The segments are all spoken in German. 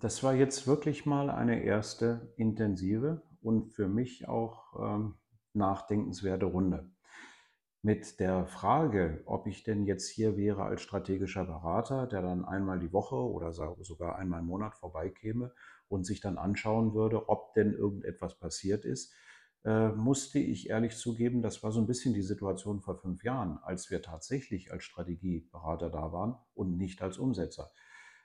Das war jetzt wirklich mal eine erste intensive und für mich auch ähm, nachdenkenswerte Runde. Mit der Frage, ob ich denn jetzt hier wäre als strategischer Berater, der dann einmal die Woche oder so- sogar einmal im Monat vorbeikäme und sich dann anschauen würde, ob denn irgendetwas passiert ist, äh, musste ich ehrlich zugeben, das war so ein bisschen die Situation vor fünf Jahren, als wir tatsächlich als Strategieberater da waren und nicht als Umsetzer.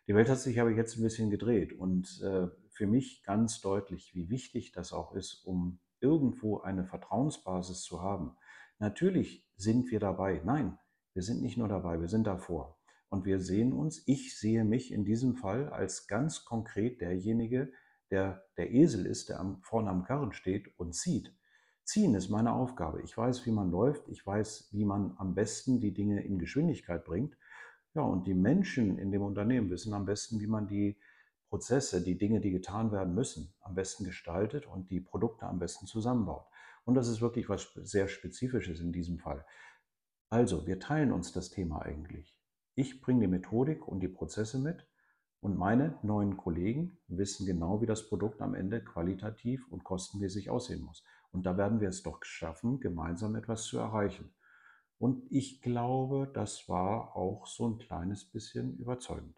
Die Welt hat sich aber jetzt ein bisschen gedreht und äh, für mich ganz deutlich, wie wichtig das auch ist, um irgendwo eine Vertrauensbasis zu haben. Natürlich sind wir dabei. Nein, wir sind nicht nur dabei, wir sind davor. Und wir sehen uns, ich sehe mich in diesem Fall als ganz konkret derjenige, der der Esel ist, der am, vorne am Karren steht und zieht. Ziehen ist meine Aufgabe. Ich weiß, wie man läuft. Ich weiß, wie man am besten die Dinge in Geschwindigkeit bringt. Ja, und die Menschen in dem Unternehmen wissen am besten, wie man die Prozesse, die Dinge, die getan werden müssen, am besten gestaltet und die Produkte am besten zusammenbaut. Und das ist wirklich was sehr Spezifisches in diesem Fall. Also, wir teilen uns das Thema eigentlich. Ich bringe die Methodik und die Prozesse mit und meine neuen Kollegen wissen genau, wie das Produkt am Ende qualitativ und kostenmäßig aussehen muss. Und da werden wir es doch schaffen, gemeinsam etwas zu erreichen. Und ich glaube, das war auch so ein kleines bisschen überzeugend.